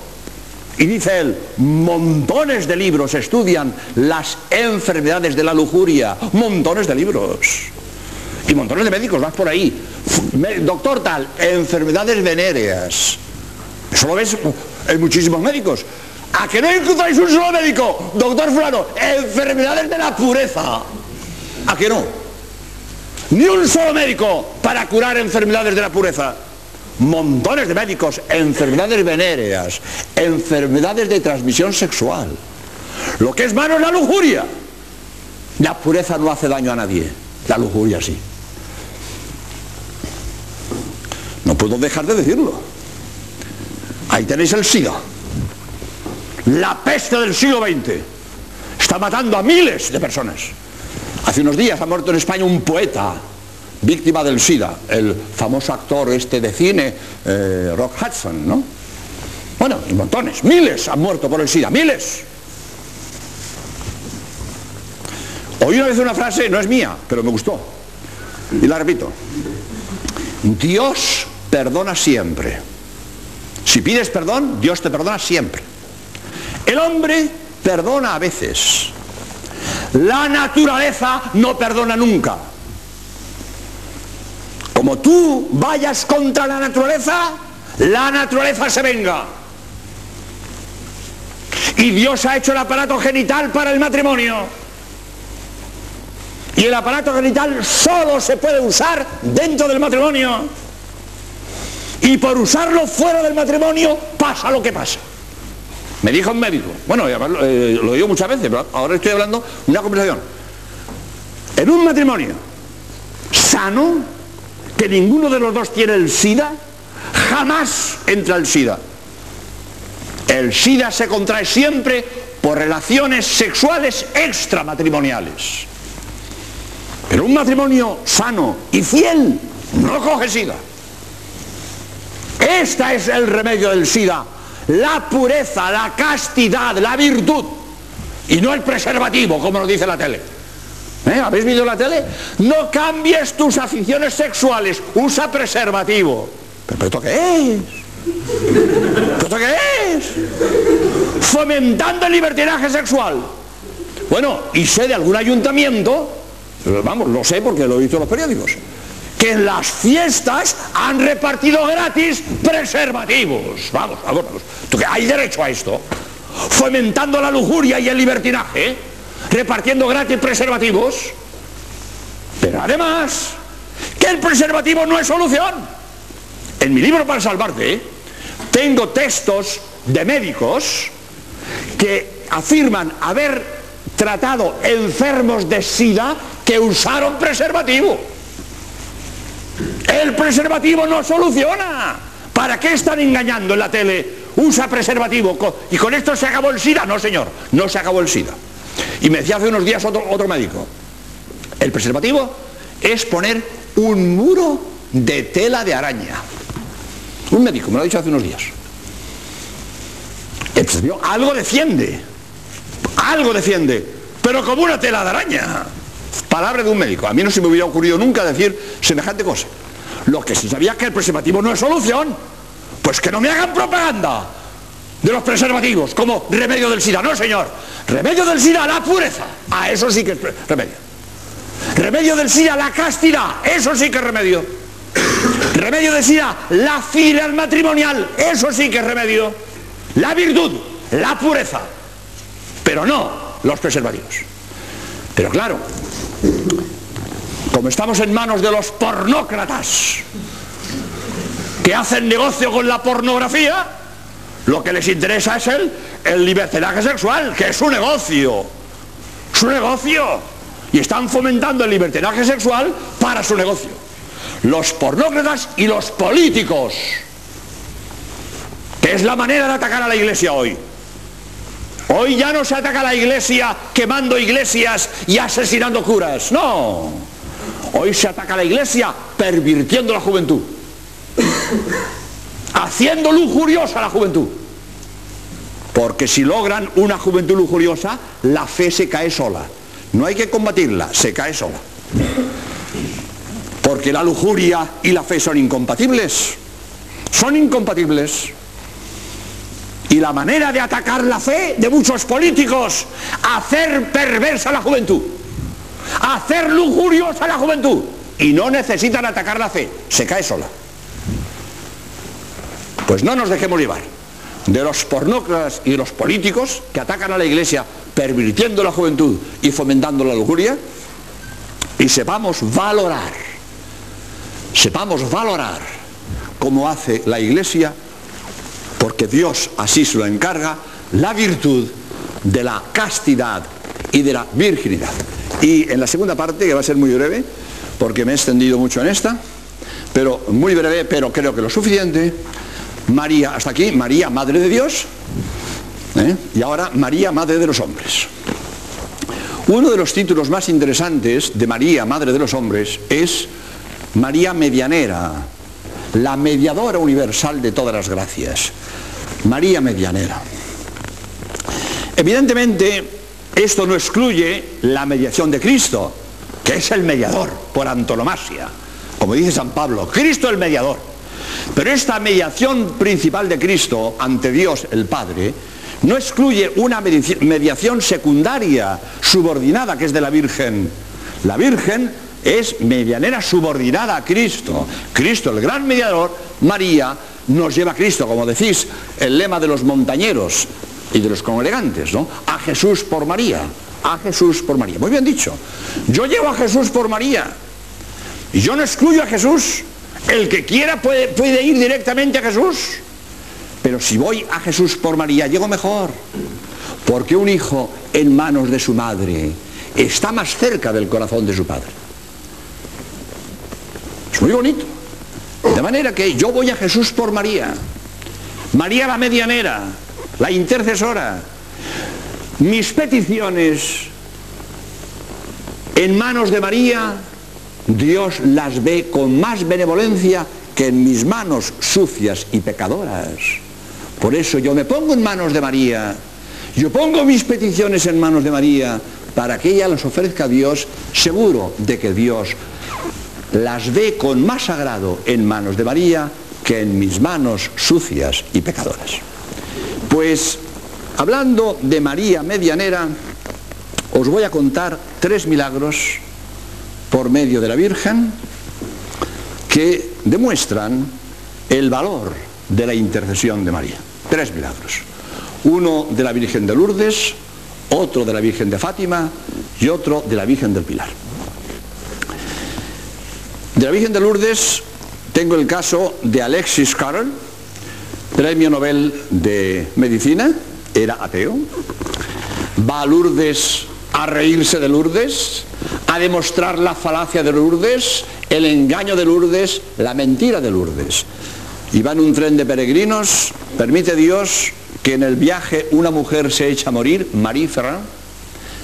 Y dice él, montones de libros estudian las enfermedades de la lujuria, montones de libros. Y montones de médicos, vas por ahí. Doctor tal, enfermedades venéreas. Eso lo ves en muchísimos médicos. ¿A que no encontráis un solo médico? Doctor fulano, enfermedades de la pureza. ¿A que no? Ni un solo médico para curar enfermedades de la pureza montones de médicos, enfermedades venéreas, enfermedades de transmisión sexual. Lo que es malo es la lujuria. La pureza no hace daño a nadie, la lujuria sí. No puedo dejar de decirlo. Ahí tenéis el SIDA. La peste del siglo XX. Está matando a miles de personas. Hace unos días ha muerto en España un poeta víctima del SIDA, el famoso actor este de cine, eh, Rock Hudson, ¿no? Bueno, y montones, miles han muerto por el SIDA, miles. Oí una vez una frase, no es mía, pero me gustó. Y la repito. Dios perdona siempre. Si pides perdón, Dios te perdona siempre. El hombre perdona a veces. La naturaleza no perdona nunca. Como tú vayas contra la naturaleza, la naturaleza se venga. Y Dios ha hecho el aparato genital para el matrimonio. Y el aparato genital solo se puede usar dentro del matrimonio. Y por usarlo fuera del matrimonio pasa lo que pasa. Me dijo un médico, bueno, eh, lo digo muchas veces, pero ahora estoy hablando una conversación. En un matrimonio sano, que ninguno de los dos tiene el SIDA, jamás entra el SIDA. El SIDA se contrae siempre por relaciones sexuales extramatrimoniales. Pero un matrimonio sano y fiel no coge SIDA. Este es el remedio del SIDA. La pureza, la castidad, la virtud. Y no el preservativo, como nos dice la tele. ¿Eh? ¿Habéis visto la tele? No cambies tus aficiones sexuales, usa preservativo. ¿Pero, esto qué es? ¿Pero esto qué es? Fomentando el libertinaje sexual. Bueno, y sé de algún ayuntamiento, vamos, lo sé porque lo he visto en los periódicos, que en las fiestas han repartido gratis preservativos. Vamos, vamos, vamos. ¿Tú? ¿Hay derecho a esto? Fomentando la lujuria y el libertinaje repartiendo gratis preservativos. Pero además, que el preservativo no es solución. En mi libro para salvarte tengo textos de médicos que afirman haber tratado enfermos de SIDA que usaron preservativo. El preservativo no soluciona. ¿Para qué están engañando en la tele? Usa preservativo y con esto se acabó el SIDA. No, señor, no se acabó el SIDA. Y me decía hace unos días otro, otro médico, el preservativo es poner un muro de tela de araña. Un médico, me lo ha dicho hace unos días. El preservativo algo defiende, algo defiende, pero como una tela de araña. Palabra de un médico. A mí no se me hubiera ocurrido nunca decir semejante cosa. Lo que sí sabía que el preservativo no es solución. Pues que no me hagan propaganda de los preservativos como remedio del SIDA. No, señor. Remedio del SIDA, la pureza. Ah, eso sí que es remedio. Remedio del SIDA, la castidad. Eso sí que es remedio. Remedio del SIDA, la fila matrimonial. Eso sí que es remedio. La virtud, la pureza. Pero no los preservativos. Pero claro, como estamos en manos de los pornócratas, que hacen negocio con la pornografía, lo que les interesa es el, el libertinaje sexual, que es un negocio. Su negocio. Y están fomentando el libertinaje sexual para su negocio. Los pornócratas y los políticos. Que es la manera de atacar a la iglesia hoy. Hoy ya no se ataca a la iglesia quemando iglesias y asesinando curas. No. Hoy se ataca a la iglesia pervirtiendo la juventud. Haciendo lujuriosa la juventud. Porque si logran una juventud lujuriosa, la fe se cae sola. No hay que combatirla, se cae sola. Porque la lujuria y la fe son incompatibles. Son incompatibles. Y la manera de atacar la fe de muchos políticos, hacer perversa la juventud, hacer lujuriosa la juventud. Y no necesitan atacar la fe, se cae sola. Pues no nos dejemos llevar de los pornócratas y de los políticos que atacan a la iglesia pervirtiendo la juventud y fomentando la lujuria y sepamos valorar, sepamos valorar como hace la iglesia, porque Dios así se lo encarga, la virtud de la castidad y de la virginidad. Y en la segunda parte, que va a ser muy breve, porque me he extendido mucho en esta, pero muy breve, pero creo que lo suficiente, María, hasta aquí, María, Madre de Dios, ¿eh? y ahora María, Madre de los Hombres. Uno de los títulos más interesantes de María, Madre de los Hombres, es María Medianera, la mediadora universal de todas las gracias. María Medianera. Evidentemente, esto no excluye la mediación de Cristo, que es el mediador por antonomasia. Como dice San Pablo, Cristo el mediador. Pero esta mediación principal de Cristo ante Dios el Padre no excluye una mediación secundaria, subordinada, que es de la Virgen. La Virgen es medianera subordinada a Cristo. Cristo, el gran mediador, María, nos lleva a Cristo, como decís, el lema de los montañeros y de los congregantes, ¿no? A Jesús por María, a Jesús por María. Muy bien dicho. Yo llevo a Jesús por María. Y yo no excluyo a Jesús. El que quiera puede, puede ir directamente a Jesús. Pero si voy a Jesús por María, llego mejor. Porque un hijo en manos de su madre está más cerca del corazón de su padre. Es muy bonito. De manera que yo voy a Jesús por María. María la medianera, la intercesora. Mis peticiones en manos de María Dios las ve con más benevolencia que en mis manos sucias y pecadoras. Por eso yo me pongo en manos de María, yo pongo mis peticiones en manos de María para que ella las ofrezca a Dios, seguro de que Dios las ve con más agrado en manos de María que en mis manos sucias y pecadoras. Pues hablando de María medianera, os voy a contar tres milagros por medio de la Virgen que demuestran el valor de la intercesión de María. Tres milagros. Uno de la Virgen de Lourdes, otro de la Virgen de Fátima y otro de la Virgen del Pilar. De la Virgen de Lourdes tengo el caso de Alexis Carrel, premio Nobel de Medicina, era ateo, va a Lourdes a reírse de Lourdes, a demostrar la falacia de Lourdes, el engaño de Lourdes, la mentira de Lourdes. Y va en un tren de peregrinos, permite Dios que en el viaje una mujer se echa a morir, Marie Ferrand,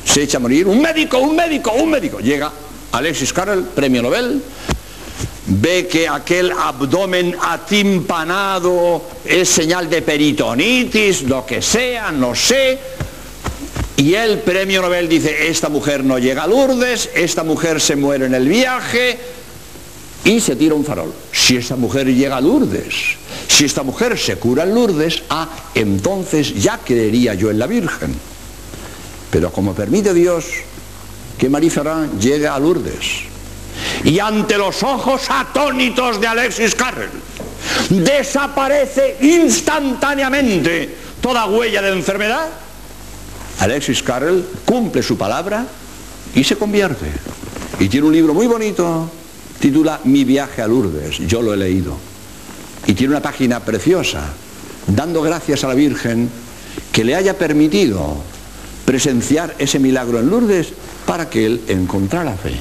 se echa a morir, un médico, un médico, un médico. Llega Alexis Carrel, premio Nobel, ve que aquel abdomen atimpanado es señal de peritonitis, lo que sea, no sé, y el premio Nobel dice, esta mujer no llega a Lourdes, esta mujer se muere en el viaje y se tira un farol. Si esta mujer llega a Lourdes, si esta mujer se cura en Lourdes, ah, entonces ya creería yo en la Virgen. Pero como permite Dios que Marie Ferrand llegue a Lourdes y ante los ojos atónitos de Alexis Carrel desaparece instantáneamente toda huella de enfermedad, Alexis Carrel cumple su palabra y se convierte. Y tiene un libro muy bonito, titula Mi viaje a Lourdes, yo lo he leído. Y tiene una página preciosa, dando gracias a la Virgen que le haya permitido presenciar ese milagro en Lourdes para que él encontrara fe.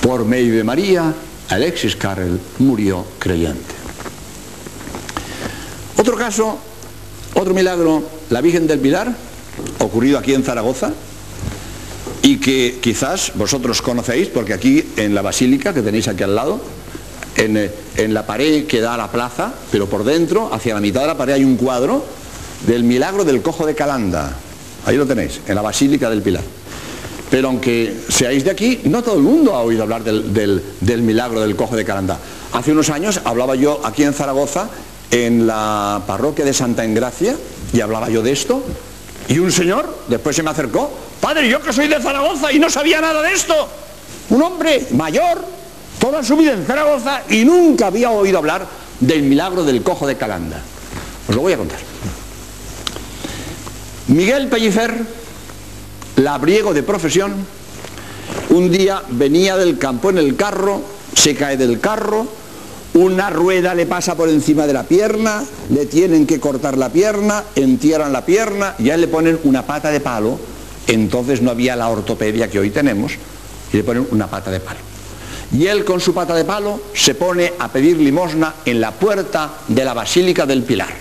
Por medio de María, Alexis Carrel murió creyente. Otro caso, otro milagro, la Virgen del Pilar, ocurrido aquí en Zaragoza, y que quizás vosotros conocéis, porque aquí en la basílica que tenéis aquí al lado, en, eh, en, la pared que da a la plaza, pero por dentro, hacia la mitad de la pared, hay un cuadro del milagro del cojo de Calanda. Ahí lo tenéis, en la basílica del Pilar. Pero aunque seáis de aquí, no todo el mundo ha oído hablar del, del, del milagro del cojo de Calanda. Hace unos años hablaba yo aquí en Zaragoza, en la parroquia de Santa Engracia, y hablaba yo de esto, y un señor después se me acercó, padre, yo que soy de Zaragoza y no sabía nada de esto, un hombre mayor, toda su vida en Zaragoza y nunca había oído hablar del milagro del cojo de Calanda. Os lo voy a contar. Miguel Pellicer, labriego de profesión, un día venía del campo en el carro, se cae del carro, una rueda le pasa por encima de la pierna, le tienen que cortar la pierna, entierran la pierna, ya le ponen una pata de palo, entonces no había la ortopedia que hoy tenemos, y le ponen una pata de palo. Y él con su pata de palo se pone a pedir limosna en la puerta de la Basílica del Pilar.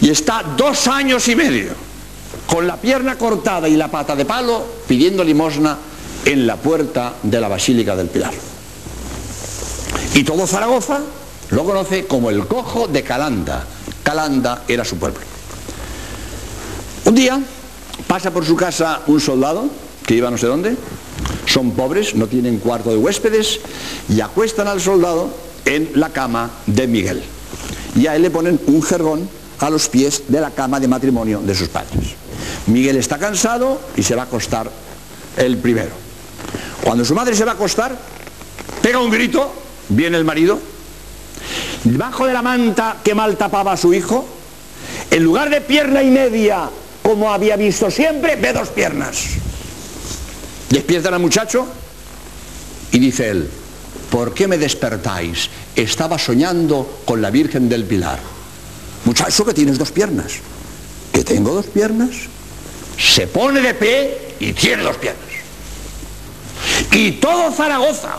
Y está dos años y medio con la pierna cortada y la pata de palo pidiendo limosna en la puerta de la Basílica del Pilar. Y todo Zaragoza lo conoce como el cojo de Calanda. Calanda era su pueblo. Un día pasa por su casa un soldado que iba no sé dónde, son pobres, no tienen cuarto de huéspedes y acuestan al soldado en la cama de Miguel. Y a él le ponen un jergón a los pies de la cama de matrimonio de sus padres. Miguel está cansado y se va a acostar el primero. Cuando su madre se va a acostar, pega un grito, viene el marido, debajo de la manta que mal tapaba a su hijo, en lugar de pierna y media, como había visto siempre, ve dos piernas. Despiertan al muchacho y dice él, ¿por qué me despertáis? Estaba soñando con la Virgen del Pilar. Muchacho que tienes dos piernas. ¿Que tengo dos piernas? Se pone de pie y tiene dos piernas. Y todo Zaragoza,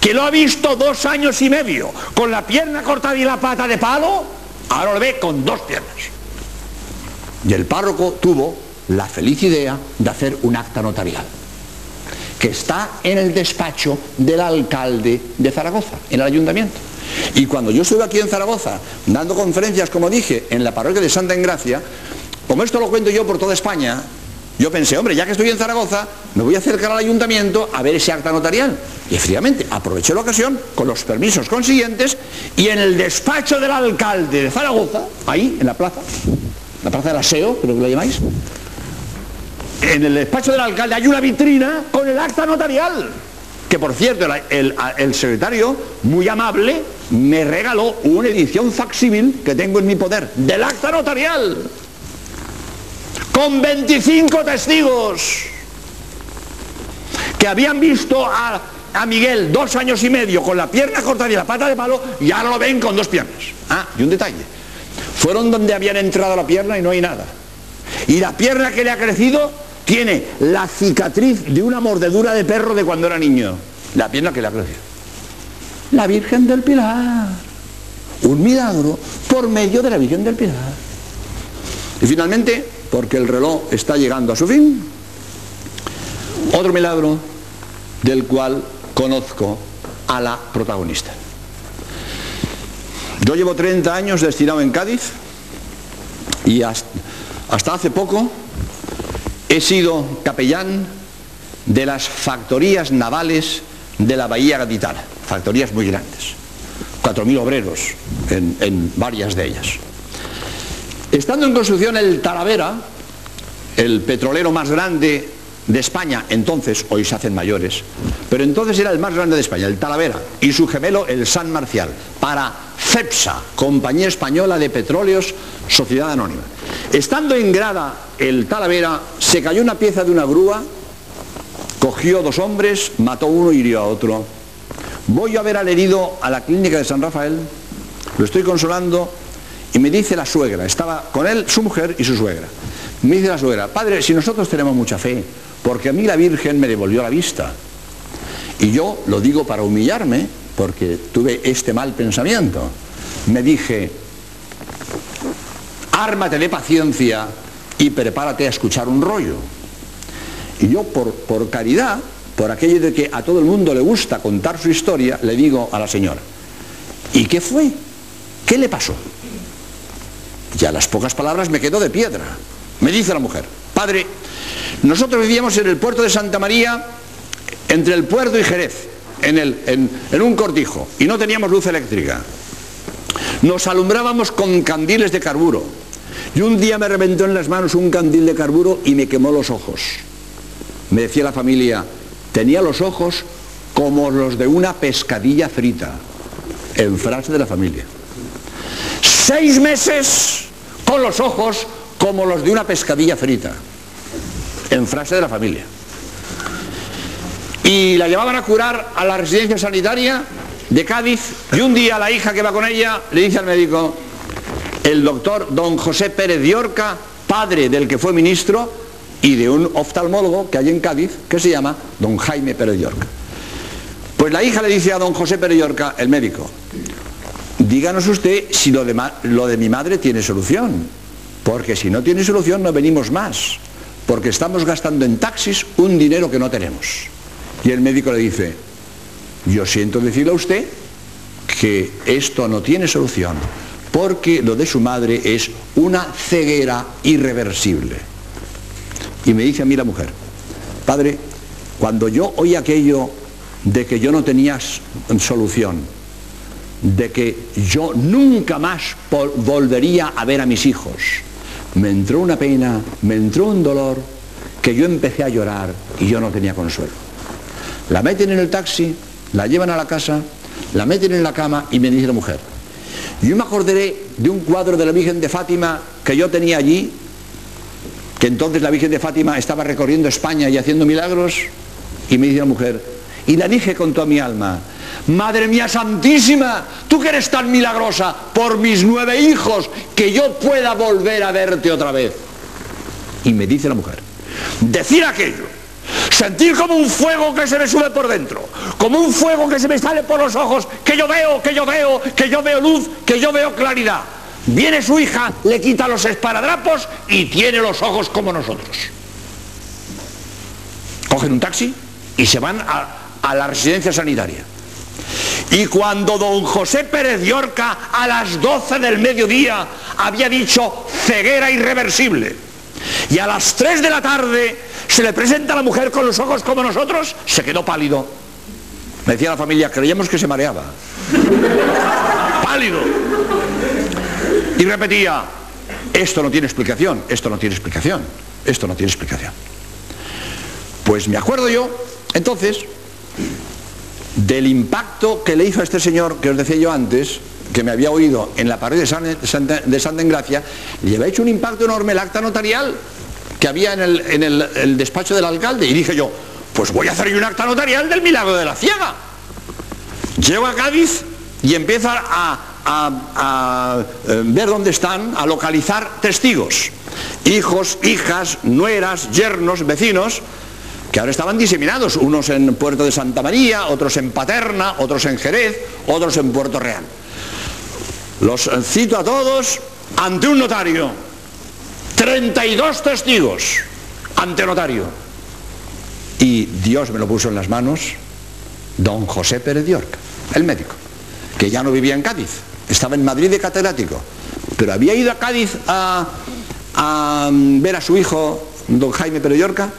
que lo ha visto dos años y medio, con la pierna cortada y la pata de palo, ahora lo ve con dos piernas. Y el párroco tuvo la feliz idea de hacer un acta notarial, que está en el despacho del alcalde de Zaragoza, en el ayuntamiento. Y cuando yo estuve aquí en Zaragoza, dando conferencias, como dije, en la parroquia de Santa Engracia, como esto lo cuento yo por toda España, yo pensé, hombre, ya que estoy en Zaragoza, me voy a acercar al ayuntamiento a ver ese acta notarial. Y efectivamente, aproveché la ocasión con los permisos consiguientes y en el despacho del alcalde de Zaragoza, ahí, en la plaza, la plaza del aseo, creo que lo llamáis, en el despacho del alcalde hay una vitrina con el acta notarial. Que por cierto, el, el, el secretario, muy amable, me regaló una edición facsímil que tengo en mi poder, del acta notarial con 25 testigos que habían visto a, a, Miguel dos años y medio con la pierna cortada y la pata de palo y ahora lo ven con dos piernas. Ah, y un detalle. Fueron donde habían entrado la pierna y no hay nada. Y la pierna que le ha crecido tiene la cicatriz de una mordedura de perro de cuando era niño. La pierna que le ha crecido. La Virgen del Pilar. Un milagro por medio de la Virgen del Pilar. Y finalmente, porque el reloj está llegando a su fin. Otro milagro del cual conozco a la protagonista. Yo llevo 30 años destinado en Cádiz y hasta hace poco he sido capellán de las factorías navales de la Bahía Gaditana, factorías muy grandes, 4.000 obreros en, en varias de ellas. Estando en construcción el Talavera, el petrolero más grande de España, entonces, hoy se hacen mayores, pero entonces era el más grande de España, el Talavera, y su gemelo, el San Marcial, para CEPSA, Compañía Española de Petróleos, Sociedad Anónima. Estando en grada el Talavera, se cayó una pieza de una grúa cogió dos hombres, mató uno y hirió a otro. Voy a ver al herido a la clínica de San Rafael, lo estoy consolando y me dice la suegra, estaba con él su mujer y su suegra. Me dice la suegra, padre, si nosotros tenemos mucha fe, porque a mí la Virgen me devolvió la vista. Y yo lo digo para humillarme, porque tuve este mal pensamiento. Me dije, ármate de paciencia y prepárate a escuchar un rollo. Y yo por, por caridad, por aquello de que a todo el mundo le gusta contar su historia, le digo a la señora, ¿y qué fue? ¿Qué le pasó? Y a las pocas palabras me quedó de piedra. Me dice la mujer, padre, nosotros vivíamos en el puerto de Santa María, entre el puerto y Jerez, en, en un cortijo, y no teníamos luz eléctrica. Nos alumbrábamos con candiles de carburo. Y un día me reventó en las manos un candil de carburo y me quemó los ojos. Me decía la familia, tenía los ojos como los de una pescadilla frita, en frase de la familia. Seis meses con los ojos como los de una pescadilla frita, en frase de la familia. Y la llevaban a curar a la residencia sanitaria de Cádiz y un día la hija que va con ella le dice al médico, el doctor don José Pérez Diorca, padre del que fue ministro, y de un oftalmólogo que hay en Cádiz que se llama don Jaime Pérez Diorca. Pues la hija le dice a don José Pérez Diorca, el médico, díganos usted si lo de, lo de mi madre tiene solución, porque si no tiene solución no venimos más, porque estamos gastando en taxis un dinero que no tenemos. Y el médico le dice, yo siento decirle a usted que esto no tiene solución, porque lo de su madre es una ceguera irreversible. Y me dice a mí la mujer, padre, cuando yo oí aquello de que yo no tenía solución, de que yo nunca más volvería a ver a mis hijos, me entró una pena, me entró un dolor, que yo empecé a llorar y yo no tenía consuelo. La meten en el taxi, la llevan a la casa, la meten en la cama y me dice la mujer, yo me acordaré de un cuadro de la Virgen de Fátima que yo tenía allí que entonces la Virgen de Fátima estaba recorriendo España y haciendo milagros, y me dice la mujer, y la dije con toda mi alma, Madre mía Santísima, tú que eres tan milagrosa por mis nueve hijos, que yo pueda volver a verte otra vez. Y me dice la mujer, decir aquello, sentir como un fuego que se me sube por dentro, como un fuego que se me sale por los ojos, que yo veo, que yo veo, que yo veo luz, que yo veo claridad. Viene su hija, le quita los esparadrapos y tiene los ojos como nosotros. Cogen un taxi y se van a, a la residencia sanitaria. Y cuando don José Pérez de Orca a las 12 del mediodía había dicho ceguera irreversible, y a las 3 de la tarde se le presenta a la mujer con los ojos como nosotros, se quedó pálido. Me decía la familia, creíamos que se mareaba. pálido. Y repetía, esto no tiene explicación, esto no tiene explicación, esto no tiene explicación. Pues me acuerdo yo, entonces, del impacto que le hizo a este señor que os decía yo antes, que me había oído en la pared de, San, de Santa le había hecho un impacto enorme el acta notarial que había en, el, despacho del alcalde. Y dije yo, pues voy a hacer un acta notarial del milagro de la ciega. Llego a Cádiz y empiezo a, a, a, ver dónde están, a localizar testigos, hijos, hijas, nueras, yernos, vecinos, que ahora estaban diseminados, unos en Puerto de Santa María, otros en Paterna, otros en Jerez, otros en Puerto Real. Los cito a todos ante un notario, 32 testigos ante notario. Y Dios me lo puso en las manos, don José Pérez York, el médico, que ya no vivía en Cádiz, estaba en Madrid de catedrático, pero había ido a Cádiz a, ver a su hijo, don Jaime Pérez Yorca,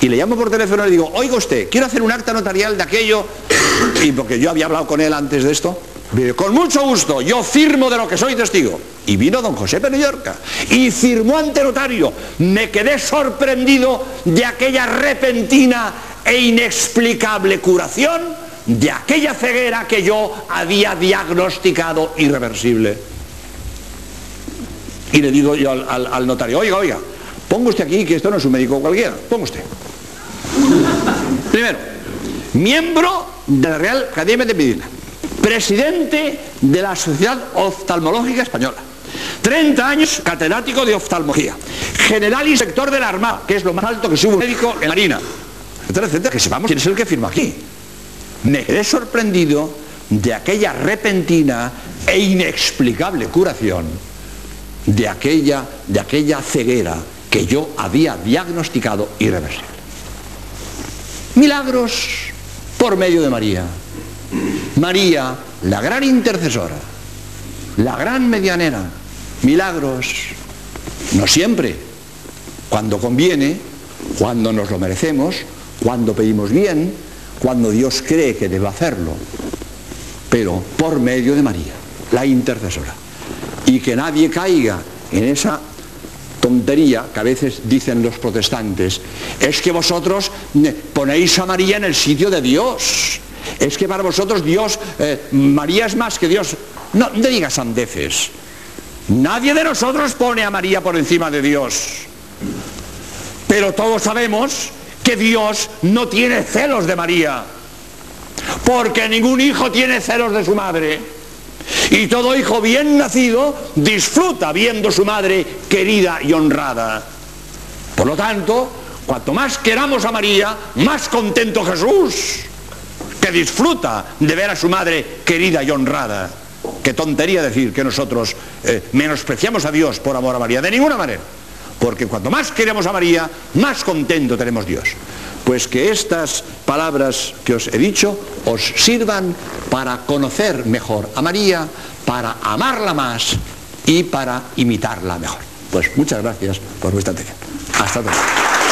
y le llamo por teléfono y le digo, oiga usted, quiero hacer un acta notarial de aquello, y porque yo había hablado con él antes de esto, con mucho gusto, yo firmo de lo que soy testigo. Y vino don José Pérez Yorca y firmó ante notario. Me quedé sorprendido de aquella repentina e inexplicable curación de aquella ceguera que yo había diagnosticado irreversible. Y le digo yo al, al, notario, oiga, oiga, ponga usted aquí que esto no es un médico cualquiera, ponga usted. Primero, miembro de la Real Academia de Medicina, presidente de la Sociedad Oftalmológica Española, 30 años catedrático de oftalmología, general inspector de la Armada, que es lo más alto que sube un médico en la Marina, que sepamos quién es el que firma aquí. Me quedé sorprendido de aquella repentina e inexplicable curación de aquella, de aquella ceguera que yo había diagnosticado irreversible. Milagros por medio de María. María, la gran intercesora, la gran medianera. Milagros, no siempre, cuando conviene, cuando nos lo merecemos, cuando pedimos bien, cuando Dios cree que debe hacerlo, pero por medio de María, la intercesora. Y que nadie caiga en esa tontería que a veces dicen los protestantes, es que vosotros ponéis a María en el sitio de Dios. Es que para vosotros Dios, eh, María es más que Dios. No, no digas sandeces. Nadie de nosotros pone a María por encima de Dios. Pero todos sabemos que Dios no tiene celos de María. Porque ningún hijo tiene celos de su madre. Y todo hijo bien nacido disfruta viendo su madre querida y honrada. Por lo tanto, cuanto más queramos a María, más contento Jesús, que disfruta de ver a su madre querida y honrada. Qué tontería decir que nosotros eh, menospreciamos a Dios por amor a María, de ninguna manera. Porque cuanto más queremos a María, más contento tenemos Dios. Pues que estas palabras que os he dicho os sirvan para conocer mejor a María, para amarla más y para imitarla mejor. Pues muchas gracias por vuestra atención. Hasta luego.